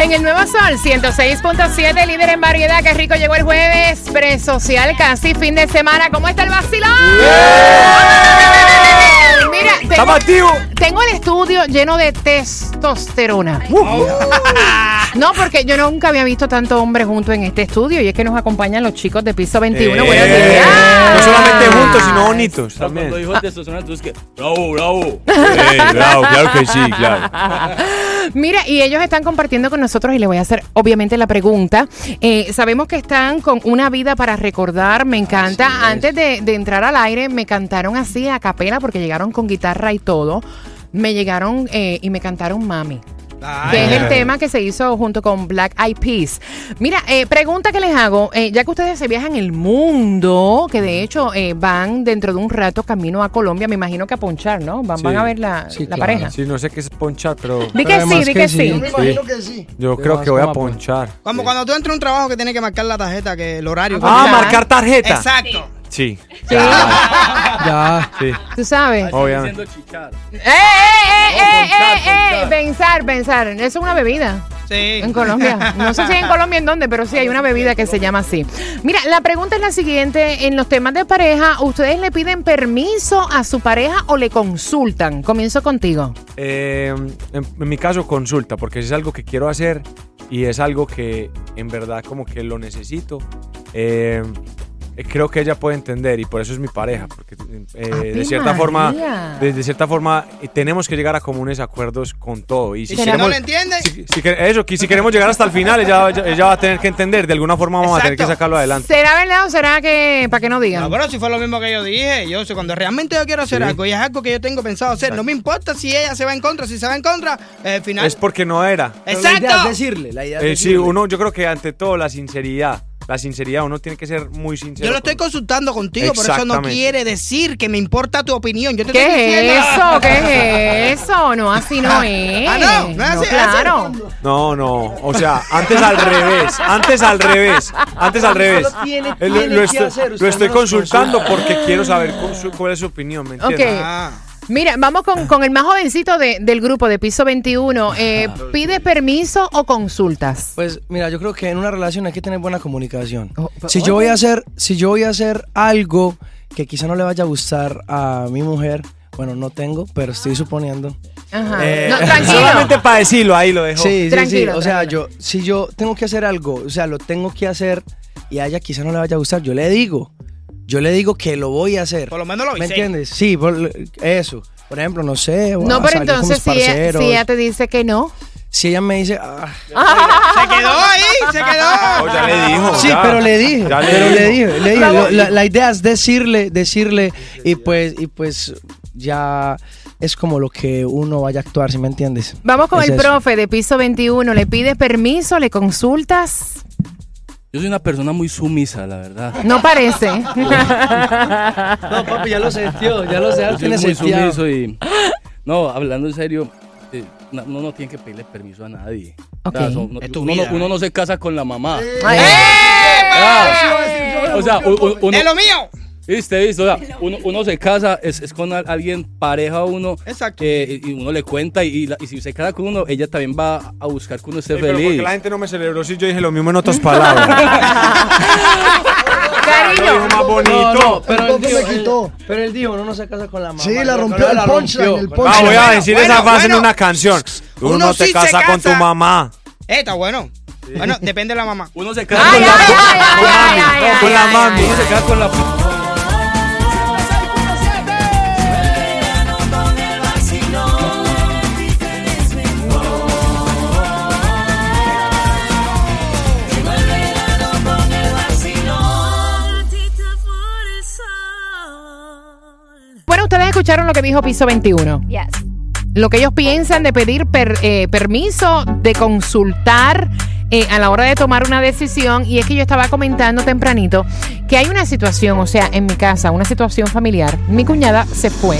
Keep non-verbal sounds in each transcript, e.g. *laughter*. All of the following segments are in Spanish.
En el Nuevo Sol 106.7, líder en variedad. Qué rico llegó el jueves. Presocial, casi fin de semana. ¿Cómo está el vacilón? Mira, ¡Estamos activos! tengo el estudio lleno de testosterona. *laughs* No, porque yo nunca había visto tanto hombre juntos en este estudio y es que nos acompañan los chicos de piso 21. Eh, Buenos días. No solamente juntos, sino bonitos también. Cuando dijo testosterona, tú es que, bravo, bravo. Sí, claro, claro que sí, claro. *laughs* Mira, y ellos están compartiendo con nosotros y le voy a hacer obviamente la pregunta. Eh, sabemos que están con una vida para recordar, me encanta. Antes de, de entrar al aire me cantaron así a capela porque llegaron con guitarra y todo. Me llegaron eh, y me cantaron Mami. que es el tema que se hizo junto con Black Eyed Peas. Mira, eh, pregunta que les hago, eh, ya que ustedes se viajan el mundo, que de hecho eh, van dentro de un rato camino a Colombia, me imagino que a ponchar, ¿no? Van, van Sí. a ver la, Sí, la claro. pareja. Sí, no sé qué es ponchar, pero Di que sí, di que que sí. sí. Yo Me imagino que sí. yo creo vas que voy a ponchar. Como Sí. cuando tú entras a un trabajo que tienes que marcar la tarjeta, que el horario. Ah, marcar tarjeta. Exacto. Sí, *laughs* Ya. sí, Tú sabes. obviamente. Diciendo chichar. ¡Eh, eh, eh, eh, eh, eh! Pensar, pensar. Eso es una bebida. Sí. En Colombia. No sé si en Colombia en dónde, pero sí hay una bebida que se llama así. Mira, la pregunta es la siguiente. En los temas de pareja, ¿ustedes le piden permiso a su pareja o le consultan? Comienzo contigo. Eh, en, en mi caso, consulta, porque si es algo que quiero hacer y es algo que en verdad como que lo necesito, eh, eh, creo que ella puede entender y por eso es mi pareja, porque eh, Ave de cierta forma, María. de, de cierta forma eh, tenemos que llegar a comunes acuerdos con todo y si queremos, no lo entiendes, si, si eso, que si queremos llegar hasta el final, ella, ella- ella va a tener que entender, de alguna forma vamos a tener que Exacto. sacarlo adelante. ¿Será verdad o será que para que no digan? No, pero si fue lo mismo que yo dije, yo sé, cuando realmente yo quiero hacer Sí. algo y es algo que yo tengo pensado hacer, no me importa si ella se va en contra, si se va en contra, eh, al final. Es porque no era. Pero La idea es Exacto. decirle, la idea es Eh, sí, decirle. uno, yo creo que ante todo la sinceridad, la sinceridad, uno tiene que ser muy sincero. Yo lo estoy con- consultando contigo, por eso no quiere decir que me importa tu opinión. Yo te estoy ¿Qué es eso? ¿Qué es eso? No, así no es. Ah, no, no es así, es así. claro. No, no, o sea, antes al revés, antes al revés, antes al revés. Tiene- lo, tiene lo que estoy, hacer, lo usted estoy no nos consultando consulta. porque quiero saber cuál es su opinión, ¿me entiendes? Ok. Ah. Mira, vamos con, con el más jovencito de- del grupo de piso 21. Eh, ¿Pide permiso o consultas? Pues mira, yo creo que en una relación hay que tener buena comunicación. Oh, Si yo voy a hacer, si yo voy a hacer algo que quizá no le vaya a gustar a mi mujer, bueno, no tengo, pero estoy suponiendo. Ajá. Eh, no, *laughs* tranquilo. Solamente para decirlo, ahí lo dejo. Sí, sí, sí. Tranquilo, O sea, tranquilo. yo, si yo tengo que hacer algo, o sea, lo tengo que hacer y a ella quizá no le vaya a gustar, yo le digo. Yo le digo que lo voy a hacer. Por lo menos lo ¿Me avisé. entiendes? Sí, por- eso. Por ejemplo, no sé. No, pero entonces si ella, si ella te dice que no. Si ella me dice, ah, Se quedó ahí, se quedó. Oh, ya le dijo. Sí, ya. pero le dije, Ya le pero dijo. le dije, le dije, lo- la, la idea es decirle, decirle y pues y pues ya es como lo que uno vaya a actuar, ¿sí me entiendes? Vamos con Es el eso. profe de piso 21. ¿Le pides permiso? ¿Le consultas? Yo soy una persona muy sumisa, la verdad. No parece. *laughs* No, papi, ya lo sentió, ya lo sé, Yo soy muy sumiso y... No, hablando en serio, eh, no- uno no tiene que pedirle permiso a nadie. Ok. son- no- Es tu uno, vida, no, uno eh. no se casa con la mamá. Ay, Ah, o sea, u- uno... ¡Es lo mío! ¿Viste, viste? O sea, *laughs* uno, uno se casa, es, es con al- alguien pareja a uno. Exacto. eh, y uno le cuenta y, y la- y si se casa con uno, ella también va a buscar que uno esté Sí, pero feliz. porque la gente no me celebró si yo dije lo mismo en otras palabras. *laughs* Cariño. Lo dijo más bonito. No, no, pero él, dijo, me quitó. él- pero él dijo, uno no se casa con la mamá. Sí, la rompió el punchline, el Ah, voy a decir bueno, esa frase bueno. en una canción. Uno no te sí casas con tu casa. mamá. Eh, está bueno. Bueno, depende de la mamá. Uno se casa con la, ay, con la mami. uno se casa con la Bueno, ustedes escucharon lo que dijo piso 21. Yes. Lo que ellos piensan de pedir per- eh, permiso, de consultar eh, a la hora de tomar una decisión. Y es que yo estaba comentando tempranito que hay una situación, o sea, en mi casa, una situación familiar. Mi cuñada se fue,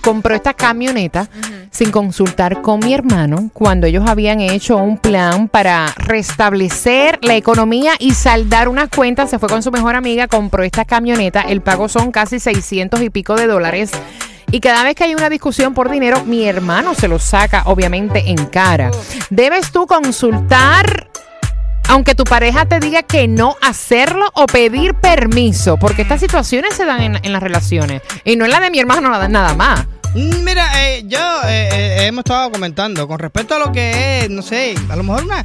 compró esta camioneta sin consultar con mi hermano cuando ellos habían hecho un plan para restablecer la economía y saldar unas cuentas. Se fue con su mejor amiga, compró esta camioneta. El pago son casi 600 y pico de dólares. Y cada vez que hay una discusión por dinero, mi hermano se lo saca, obviamente, en cara. Debes tú consultar aunque tu pareja te diga que no hacerlo o pedir permiso, porque estas situaciones se dan en, las relaciones y no en la de mi hermano nada más. Mm, Mira, eh, yo eh, eh, hemos estado comentando con respecto a lo que es, no sé, a lo mejor una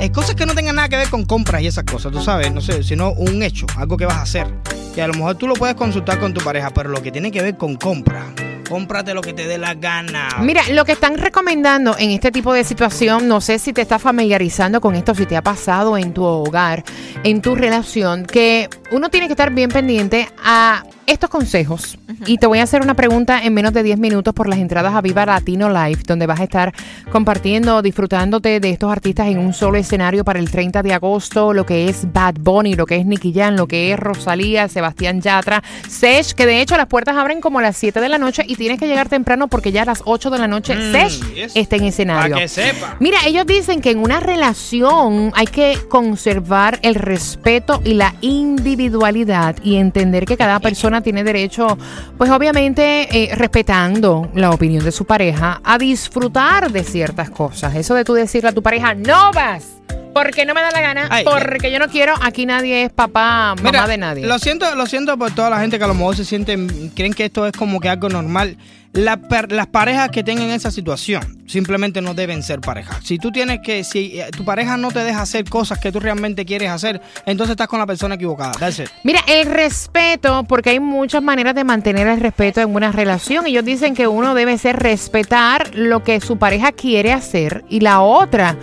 eh, cosas que no tengan nada que ver con compras y esas cosas, tú sabes, no sé, sino un hecho, algo que vas a hacer. Que a lo mejor tú lo puedes consultar con tu pareja, pero lo que tiene que ver con compra, cómprate lo que te dé la gana. Mira, lo que están recomendando en este tipo de situación, no sé si te estás familiarizando con esto, si te ha pasado en tu hogar, en tu relación, que uno tiene que estar bien pendiente a estos consejos. Y te voy a hacer una pregunta en menos de 10 minutos por las entradas a Viva Latino Live, donde vas a estar compartiendo, disfrutándote de estos artistas en un solo escenario para el 30 de agosto, lo que es Bad Bunny, lo que es Nicky Jam, lo que es Rosalía, Sebastián Yatra, Sesh, que de hecho las puertas abren como a las 7 de la noche y tienes que llegar temprano porque ya a las 8 de la noche Mm, Sesh yes. está en escenario. Para que sepa. Mira, ellos dicen que en una relación hay que conservar el respeto y la individualidad y entender que cada persona tiene derecho, pues obviamente eh, respetando la opinión de su pareja, a disfrutar de ciertas cosas. Eso de tú decirle a tu pareja, no vas. Porque no me da la gana, Ay, porque yo no quiero, aquí nadie es papá, mamá Mira, de nadie. Lo siento, lo siento por toda la gente que a lo mejor se sienten, creen que esto es como que algo normal. La las parejas que tengan esa situación simplemente no deben ser parejas. Si tú tienes que, si eh, tu pareja no te deja hacer cosas que tú realmente quieres hacer, entonces estás con la persona equivocada. That's it. Mira, el respeto, porque hay muchas maneras de mantener el respeto en una relación. Ellos dicen que uno debe ser respetar lo que su pareja quiere hacer y la otra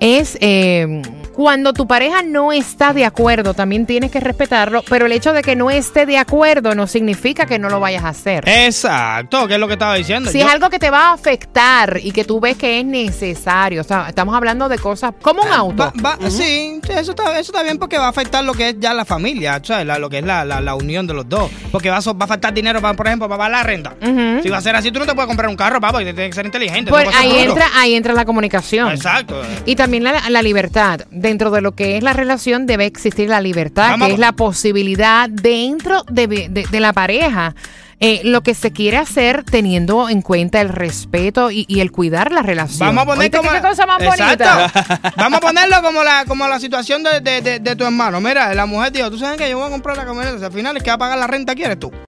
es eh, cuando tu pareja no está de acuerdo, también tienes que respetarlo, pero el hecho de que no esté de acuerdo no significa que no lo vayas a hacer. Exacto, que es lo que estaba diciendo. Si Yo- es algo que te va a afectar y que tú ves que es necesario, o sea, estamos hablando de cosas como un auto. Va- va- Sí, eso está, eso está bien porque va a afectar lo que es ya la familia, ¿sabes? La- lo que es la, la- la unión de los dos. Porque va a, so- va a faltar dinero, para, por ejemplo, para pagar la renta. Si va a ser así, tú no te puedes comprar un carro, papá, porque tienes que ser inteligente. Pues no ahí entra, ahí entra la comunicación. Exacto. Y también la, la libertad. Dentro de lo que es la relación debe existir la libertad, Vamos. que es la posibilidad dentro de, de- de la pareja. eh, lo que se quiere hacer teniendo en cuenta el respeto y, y el cuidar la relación. Vamos a poner ¿Oíste como qué cosa más Exacto. bonita? *laughs* Vamos a ponerlo como la como la situación de, de- de- de tu hermano. Mira, la mujer dijo, tú sabes que yo voy a comprar la camioneta, al final el que va a pagar la renta quieres tú.